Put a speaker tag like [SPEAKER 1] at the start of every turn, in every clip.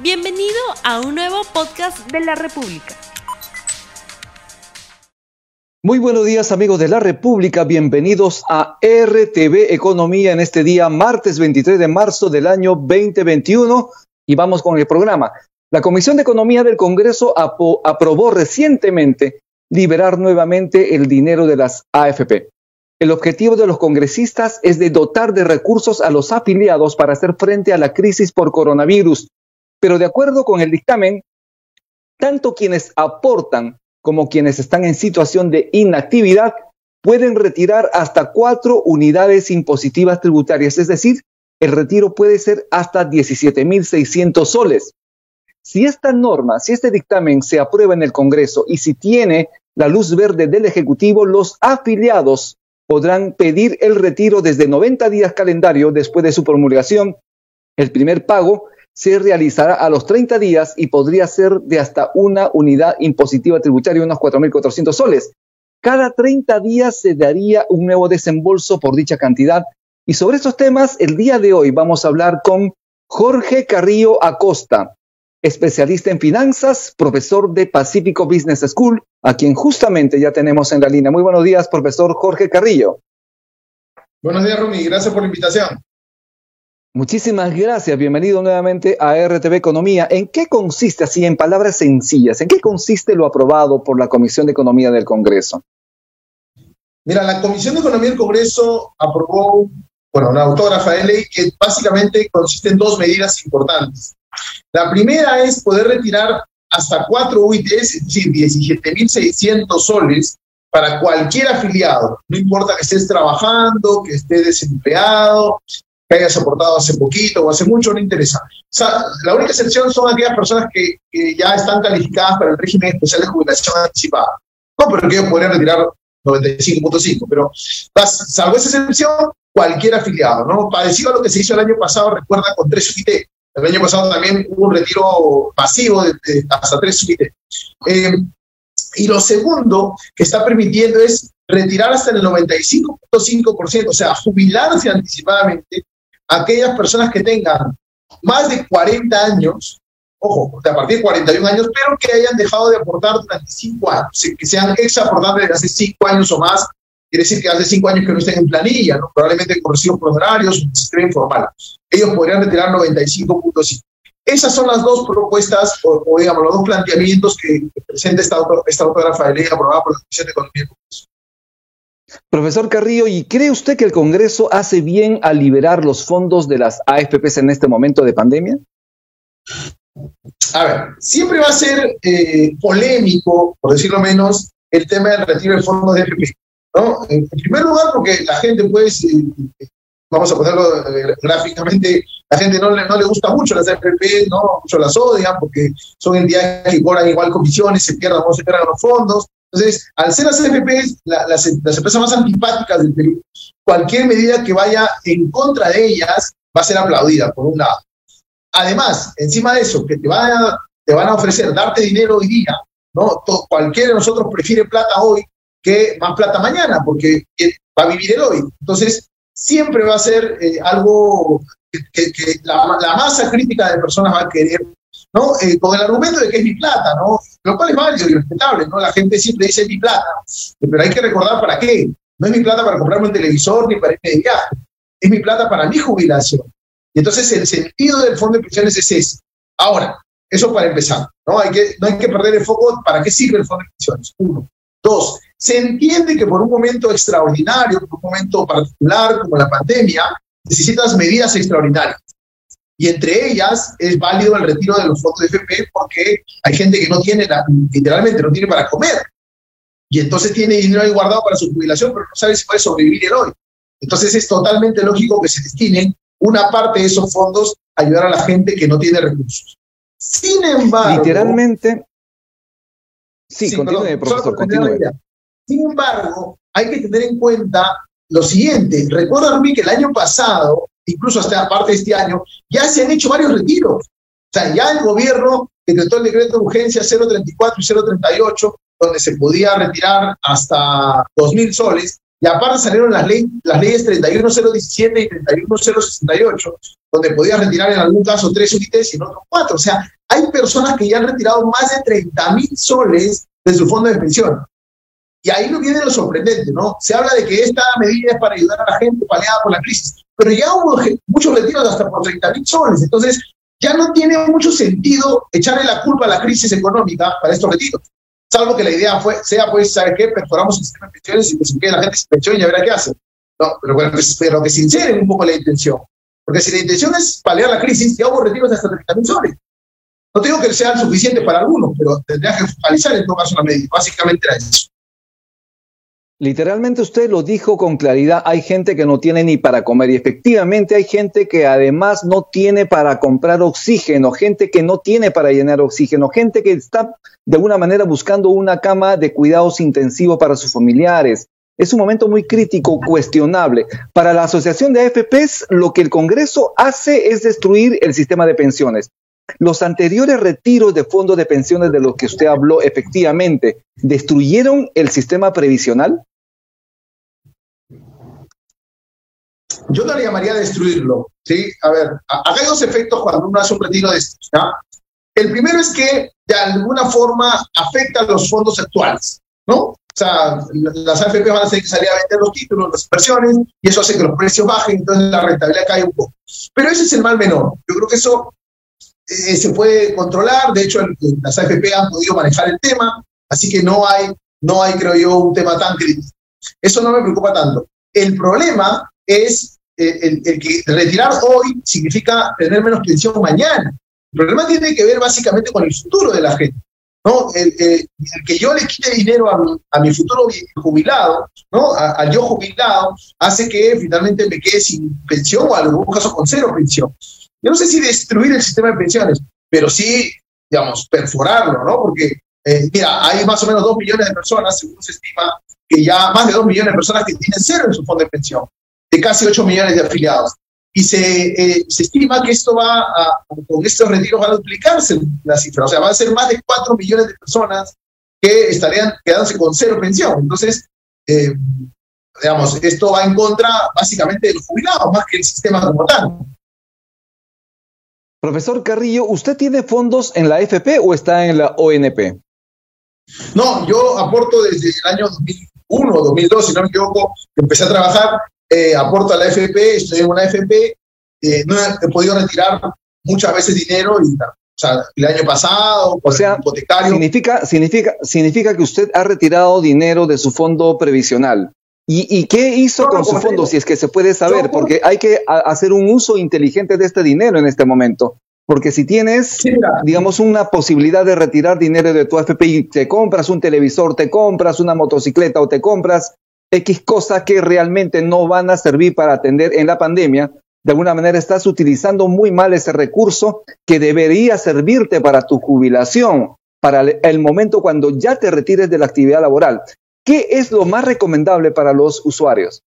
[SPEAKER 1] Bienvenido a un nuevo podcast de la República.
[SPEAKER 2] Muy buenos días amigos de la República, bienvenidos a RTV Economía en este día martes 23 de marzo del año 2021 y vamos con el programa. La Comisión de Economía del Congreso aprobó recientemente liberar nuevamente el dinero de las AFP. El objetivo de los congresistas es de dotar de recursos a los afiliados para hacer frente a la crisis por coronavirus. Pero de acuerdo con el dictamen, tanto quienes aportan como quienes están en situación de inactividad pueden retirar hasta cuatro unidades impositivas tributarias, es decir, el retiro puede ser hasta 17.600 soles. Si esta norma, si este dictamen se aprueba en el Congreso y si tiene la luz verde del Ejecutivo, los afiliados podrán pedir el retiro desde 90 días calendario después de su promulgación. El primer pago se realizará a los 30 días y podría ser de hasta una unidad impositiva tributaria, unos 4.400 soles. Cada 30 días se daría un nuevo desembolso por dicha cantidad. Y sobre estos temas, el día de hoy vamos a hablar con Jorge Carrillo Acosta, especialista en finanzas, profesor de Pacífico Business School, a quien justamente ya tenemos en la línea. Muy buenos días, profesor Jorge Carrillo.
[SPEAKER 3] Buenos días, Rumi. Gracias por la invitación.
[SPEAKER 2] Muchísimas gracias. Bienvenido nuevamente a RTV Economía. ¿En qué consiste, así en palabras sencillas, en qué consiste lo aprobado por la Comisión de Economía del Congreso?
[SPEAKER 3] Mira, la Comisión de Economía del Congreso aprobó, bueno, una autógrafa de ley que básicamente consiste en dos medidas importantes. La primera es poder retirar hasta cuatro UITs, es decir, 17.600 soles para cualquier afiliado, no importa que estés trabajando, que estés desempleado, que hayas aportado hace poquito o hace mucho, no interesa. La única excepción son aquellas personas que, ya están calificadas para el régimen especial de jubilación anticipada. No, pero que ellos podrían retirar 95.5, pero salvo esa excepción, cualquier afiliado, ¿no? Parecido a lo que se hizo el año pasado, recuerda, con tres UIT. El año pasado también hubo un retiro pasivo de, hasta tres UIT. Eh, y lo segundo que está permitiendo es retirar hasta el 95.5%, o sea, jubilarse anticipadamente aquellas personas que tengan más de 40 años, ojo, a partir de 41 años, pero que hayan dejado de aportar durante 5 años, que sean ex aportantes de hace 5 años o más, quiere decir que hace 5 años que no estén en planilla, probablemente con recibos por horarios, un sistema informal ellos podrían retirar 95.5. Esas son las dos propuestas, o, digamos, los dos planteamientos que, presenta esta, esta autógrafa de ley aprobada por la Comisión de Economía y Comercio.
[SPEAKER 2] Profesor Carrillo, ¿y cree usted que el Congreso hace bien al liberar los fondos de las AFPs en este momento de pandemia?
[SPEAKER 3] A ver, siempre va a ser eh, polémico, por decirlo menos, el tema del retiro de fondos de AFP. ¿no? En primer lugar, porque la gente puede vamos a ponerlo eh, gráficamente, la gente no le, no le gusta mucho las FP, no mucho las odian porque son entidades que cobran igual comisiones, se pierdan o se pierdan los fondos. Entonces, al ser las FP las, las empresas más antipáticas del Perú, cualquier medida que vaya en contra de ellas va a ser aplaudida, por un lado. Además, encima de eso, que te van a, ofrecer darte dinero hoy día, ¿no? cualquiera de nosotros prefiere plata hoy que más plata mañana, porque va a vivir el hoy. Entonces, siempre va a ser eh, algo que, la, masa crítica de personas va a querer, ¿no? Eh, con el argumento de que es mi plata, ¿no? Lo cual es válido y respetable, ¿no? La gente siempre dice es mi plata, pero hay que recordar para qué. No es mi plata para comprarme un televisor ni para irme de viaje, es mi plata para mi jubilación. Y entonces el sentido del fondo de pensiones es ese. Ahora, eso para empezar, ¿no? Hay que, no hay que perder el foco para qué sirve el fondo de pensiones. Uno. Dos, se entiende que por un momento extraordinario, por un momento particular como la pandemia, necesitas medidas extraordinarias. Y entre ellas es válido el retiro de los fondos de FP porque hay gente que no tiene, literalmente no tiene para comer. Y entonces tiene dinero ahí guardado para su jubilación, pero no sabe si puede sobrevivir el hoy. Entonces es totalmente lógico que se destinen una parte de esos fondos a ayudar a la gente que no tiene recursos. Sin embargo...
[SPEAKER 2] Literalmente... Sí, continúe, profesor, continúe.
[SPEAKER 3] Sin embargo, hay que tener en cuenta lo siguiente. Recuerda, que el año pasado, incluso hasta parte de este año, ya se han hecho varios retiros. O sea, ya el gobierno decretó el decreto de urgencia 034 y 038, donde se podía retirar hasta 2.000 soles, Y aparte salieron las, ley, las leyes 31017 y 31068, donde podías retirar en algún caso tres unités y en otros cuatro. O sea, hay personas que ya han retirado más de 30 mil soles de su fondo de pensión. Y ahí no viene lo sorprendente, ¿no? Se habla de que esta medida es para ayudar a la gente paliada por la crisis, pero ya hubo muchos retiros hasta por 30 mil soles. Entonces, ya no tiene mucho sentido echarle la culpa a la crisis económica para estos retiros. Salvo que la idea fue, sea, pues, ¿sabe qué? Perforamos el sistema de pensiones y que se quede la gente sin pensión y ya verá qué hace. No, pero, pues, pero que sinceren un poco la intención. Porque si la intención es paliar la crisis, ya hubo retiros hasta 30 mil soles. No digo que sean suficientes para algunos, pero tendría que focalizar en todo caso la medida. Básicamente era eso.
[SPEAKER 2] Literalmente usted lo dijo con claridad, hay gente que no tiene ni para comer y efectivamente hay gente que además no tiene para comprar oxígeno, gente que no tiene para llenar oxígeno, gente que está de alguna manera buscando una cama de cuidados intensivos para sus familiares. Es un momento muy crítico, cuestionable. Para la Asociación de AFPs, lo que el Congreso hace es destruir el sistema de pensiones. Los anteriores retiros de fondos de pensiones de los que usted habló, efectivamente, ¿destruyeron el sistema previsional?
[SPEAKER 3] Yo no le llamaría destruirlo, ¿sí? A ver, hay dos efectos cuando uno hace un retiro de estos, El primero es que de alguna forma afecta a los fondos actuales, ¿no? O sea, las AFP van a tener que salir a vender los títulos, las inversiones, y eso hace que los precios bajen, entonces la rentabilidad cae un poco. Pero ese es el mal menor. Yo creo que eso eh, se puede controlar, de hecho las AFP han podido manejar el tema, así que no hay, no hay, creo yo, un tema tan crítico. Eso no me preocupa tanto. El problema es eh, el, que retirar hoy significa tener menos pensión mañana. El problema tiene que ver básicamente con el futuro de la gente. ¿no? El, que yo le quite dinero a mi, a mi futuro jubilado, ¿no? al yo jubilado, hace que finalmente me quede sin pensión o en algún caso con cero pensión. Yo no sé si destruir el sistema de pensiones, pero sí, digamos, perforarlo, ¿no? Porque, eh, mira, hay más o menos dos millones de personas, según se estima, que ya más de dos millones de personas que tienen cero en su fondo de pensión, de casi ocho millones de afiliados. Y se, eh, se estima que esto va a, con estos retiros va a duplicarse la cifra. O sea, va a ser más de cuatro millones de personas que estarían quedándose con cero pensión. Entonces, eh, digamos, esto va en contra básicamente de los jubilados, más que el sistema como tal.
[SPEAKER 2] Profesor Carrillo, ¿usted tiene fondos en la FP o está en la ONP?
[SPEAKER 3] No, yo aporto desde el año 2001 o 2002, si no me equivoco, empecé a trabajar, eh, aporto a la FP, estoy en una FP, eh, no he, podido retirar muchas veces dinero y o sea, el año pasado,
[SPEAKER 2] o sea, hipotecario. Significa, significa, significa que usted ha retirado dinero de su fondo previsional. ¿Y, qué hizo con su fondo, si es que se puede saber? Porque hay que hacer un uso inteligente de este dinero en este momento. Porque si tienes, digamos, una posibilidad de retirar dinero de tu AFP y te compras un televisor, te compras una motocicleta o te compras X cosas que realmente no van a servir para atender en la pandemia, de alguna manera estás utilizando muy mal ese recurso que debería servirte para tu jubilación, para el momento cuando ya te retires de la actividad laboral. ¿Qué es lo más recomendable para los usuarios?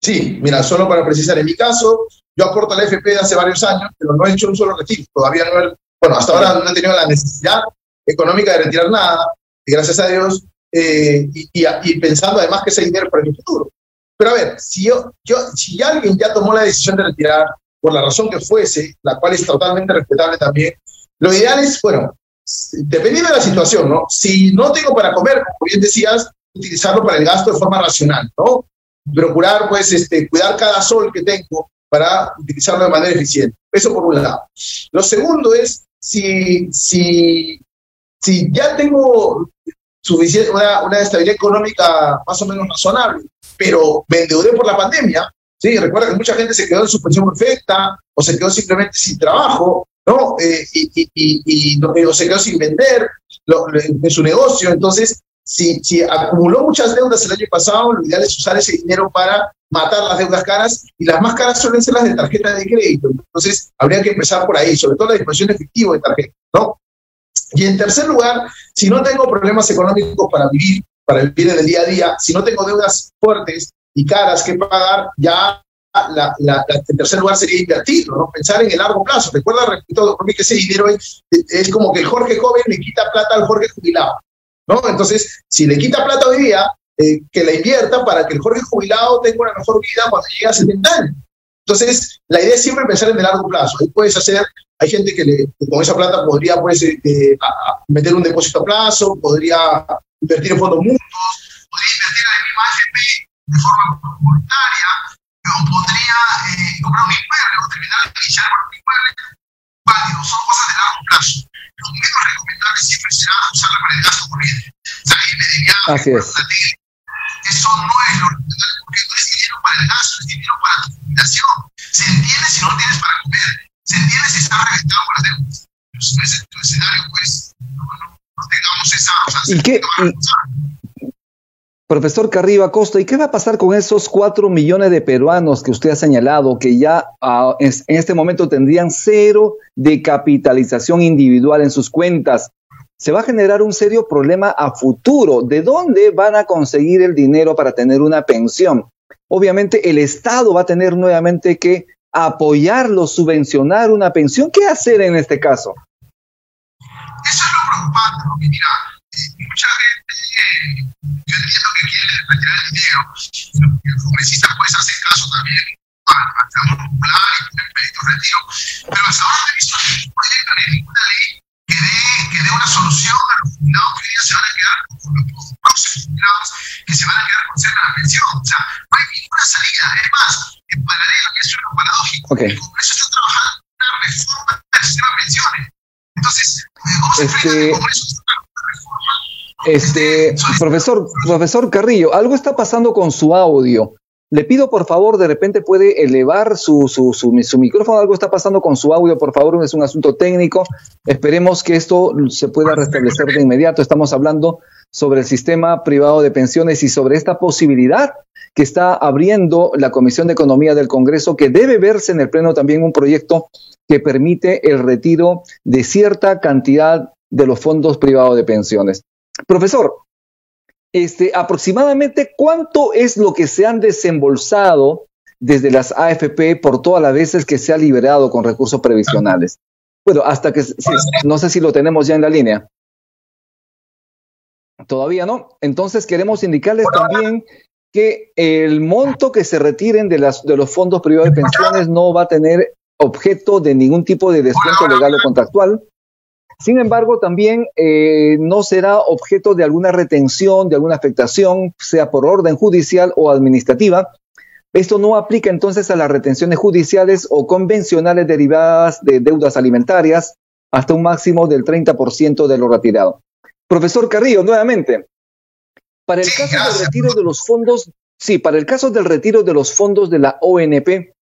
[SPEAKER 3] Sí, mira, solo para precisar, en mi caso, yo aporto a la FP de hace varios años, pero no he hecho un solo retiro. Todavía no he, bueno, hasta ahora no he tenido la necesidad económica de retirar nada, y gracias a Dios, eh, y, pensando además que ese dinero para el futuro. Pero a ver, si, yo, yo, si alguien ya tomó la decisión de retirar, por la razón que fuese, la cual es totalmente respetable también, lo ideal es, bueno, dependiendo de la situación, ¿no? Si no tengo para comer, como bien decías, utilizarlo para el gasto de forma racional, ¿no? Procurar, pues, este, cuidar cada sol que tengo para utilizarlo de manera eficiente. Eso por un lado. Lo segundo es, si, si, si ya tengo suficiente, una, una estabilidad económica más o menos razonable, pero me endeudé por la pandemia, ¿sí? Recuerda que mucha gente se quedó en su pensión perfecta o se quedó simplemente sin trabajo, ¿no? Eh, y, y, y, se quedó sin vender en su negocio. Entonces, si, si acumuló muchas deudas el año pasado, lo ideal es usar ese dinero para matar las deudas caras y las más caras suelen ser las de tarjeta de crédito. Entonces, habría que empezar por ahí, sobre todo la disposición efectiva de tarjeta, ¿no? Y en tercer lugar, si no tengo problemas económicos para vivir, para vivir en el día a día, si no tengo deudas fuertes y caras que pagar, ya la, la, en tercer lugar sería invertirlo, ¿no? pensar en el largo plazo. Recuerda, repito, que ese dinero es, es, como que el Jorge joven le quita plata al Jorge jubilado. ¿no? Entonces, si le quita plata hoy día, eh, que la invierta para que el joven jubilado tenga una mejor vida cuando llegue a 70 años. Entonces, la idea es siempre pensar en el largo plazo. Ahí puedes hacer, hay gente que, con esa plata podría pues, eh, meter un depósito a plazo, podría invertir en fondos mutuos, podría invertir en AFP de forma voluntaria, o podría eh, comprar un inmueble o terminar de iniciar con un inmueble. Válido, son cosas de largo plazo. Lo menos recomendable siempre será usarla para el gasto corriente. O sea, viaje,
[SPEAKER 2] Así es.
[SPEAKER 3] Eso no es lo recomendable porque no es dinero para el gasto, es dinero para tu jubilación. Se entiende si no tienes para comer, se entiende si estás reventado por las deudas. Pero si no es tu escenario, pues no, no, no tengamos esa. O sea,
[SPEAKER 2] ¿Y qué? Y, profesor Carriba Costa, ¿y qué va a pasar con esos cuatro millones de peruanos que usted ha señalado que ya uh, en, este momento tendrían cero de capitalización individual en sus cuentas? se va a generar un serio problema a futuro. ¿De dónde van a conseguir el dinero para tener una pensión? Obviamente el Estado va a tener nuevamente que apoyarlo, subvencionar una pensión. ¿Qué hacer en este caso?
[SPEAKER 3] Eso es lo preocupante, porque mira, mucha gente, eh, yo entiendo que quiere retirar el dinero, el congresista pues hace caso también al clamor popular y poner pedir retiro, pero hasta ahora no he visto ningún proyecto ni ninguna ley que dé, que dé una solución a los jubilados que hoy día se van a quedar con los próximos jubilados que se van a quedar con cerca de la pensión. O sea, no hay ninguna salida. Es más, en paralelo, que eso es lo paradójico,
[SPEAKER 2] okay.
[SPEAKER 3] el Congreso está trabajando en una reforma del sistema de pensiones. Entonces, ¿cómo se
[SPEAKER 2] este...
[SPEAKER 3] el Congreso
[SPEAKER 2] Este, profesor, profesor Carrillo, algo está pasando con su audio. Le pido por favor, de repente puede elevar su, su, su, su, micrófono, algo está pasando con su audio, por favor, es un asunto técnico. Esperemos que esto se pueda restablecer de inmediato. Estamos hablando sobre el sistema privado de pensiones y sobre esta posibilidad que está abriendo la Comisión de Economía del Congreso, que debe verse en el Pleno también un proyecto que permite el retiro de cierta cantidad de los fondos privados de pensiones. Profesor, este, aproximadamente cuánto es lo que se han desembolsado desde las AFP por todas las veces que se ha liberado con recursos previsionales. Bueno, hasta que, no sé si lo tenemos ya en la línea. Todavía no. Entonces queremos indicarles también que el monto que se retiren de, las, de los fondos privados de pensiones no va a tener objeto de ningún tipo de descuento legal o contractual. Sin embargo, también eh, no será objeto de alguna retención, de alguna afectación, sea por orden judicial o administrativa. Esto no aplica entonces a las retenciones judiciales o convencionales derivadas de deudas alimentarias hasta un máximo del 30% de lo retirado. Profesor Carrillo, nuevamente, para el caso del retiro de los fondos, sí, para el caso del retiro de los fondos de la ONP,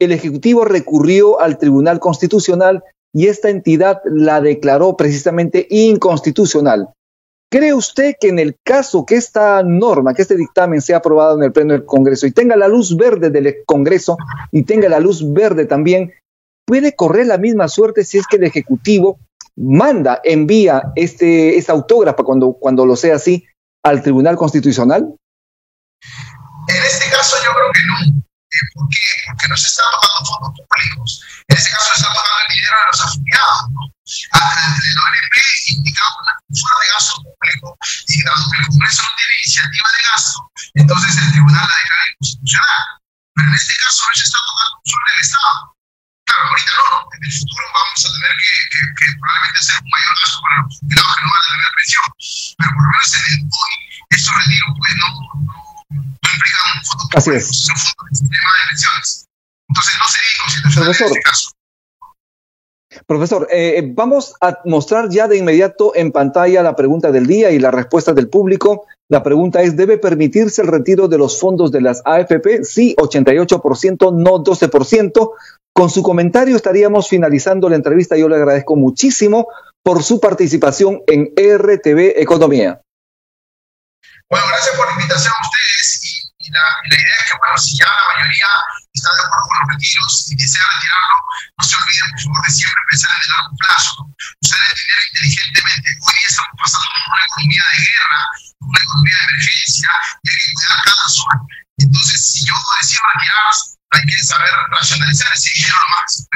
[SPEAKER 2] el Ejecutivo recurrió al Tribunal Constitucional y esta entidad la declaró precisamente inconstitucional. ¿Cree usted que en el caso que esta norma, que este dictamen sea aprobado en el Pleno del Congreso y tenga la luz verde del Congreso y tenga la luz verde también, puede correr la misma suerte si es que el Ejecutivo manda, envía este, esta autógrafa cuando, cuando lo sea así al Tribunal Constitucional?
[SPEAKER 3] En este caso yo creo que no. ¿Por qué? Porque no se están tocando fondos públicos. En este caso se está tocando el dinero de los afiliados. ¿no? El ONP indicaba un fuerte gasto público y dado el Congreso no tiene iniciativa de gasto, entonces el tribunal la declara inconstitucional. Pero en este caso no se está tocando solo el Estado. Claro, ahorita ¿no? En el futuro vamos a tener que, que, que probablemente hacer un mayor gasto para los jubilados que no van a tener pensión. Pero por lo menos en el
[SPEAKER 2] Así es.
[SPEAKER 3] sistema de. Entonces no sería inconstitucional
[SPEAKER 2] Profesor.
[SPEAKER 3] en este caso.
[SPEAKER 2] Profesor, eh, vamos a mostrar ya de inmediato en pantalla la pregunta del día y la respuesta del público. La pregunta es, ¿debe permitirse el retiro de los fondos de las AFP? Sí, 88%, no 12%. Con su comentario estaríamos finalizando la entrevista. Yo le agradezco muchísimo por su participación en RTV Economía.
[SPEAKER 3] Bueno, gracias por la invitación a ustedes la, la, idea es que, bueno, si ya la mayoría está de acuerdo con los retiros y desea retirarlo, no se olviden, por favor, de siempre pensar en el largo plazo, el dinero inteligentemente. Hoy día estamos pasando por una economía de guerra, una economía de emergencia y hay que cuidar cada sol. Entonces, si yo decido retirar, hay que saber racionalizar ese dinero lo máximo.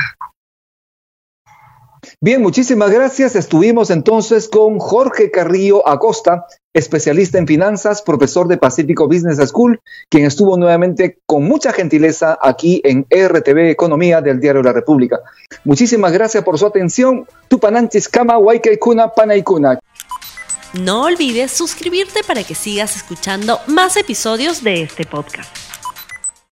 [SPEAKER 2] Bien, muchísimas gracias. Estuvimos entonces con Jorge Carrillo Acosta, especialista en finanzas, profesor de Pacífico Business School, quien estuvo nuevamente con mucha gentileza aquí en RTV Economía del Diario La República. Muchísimas gracias por su atención. Tupananchis Kama, Kuna, Panaikuna.
[SPEAKER 1] No olvides suscribirte para que sigas escuchando más episodios de este podcast.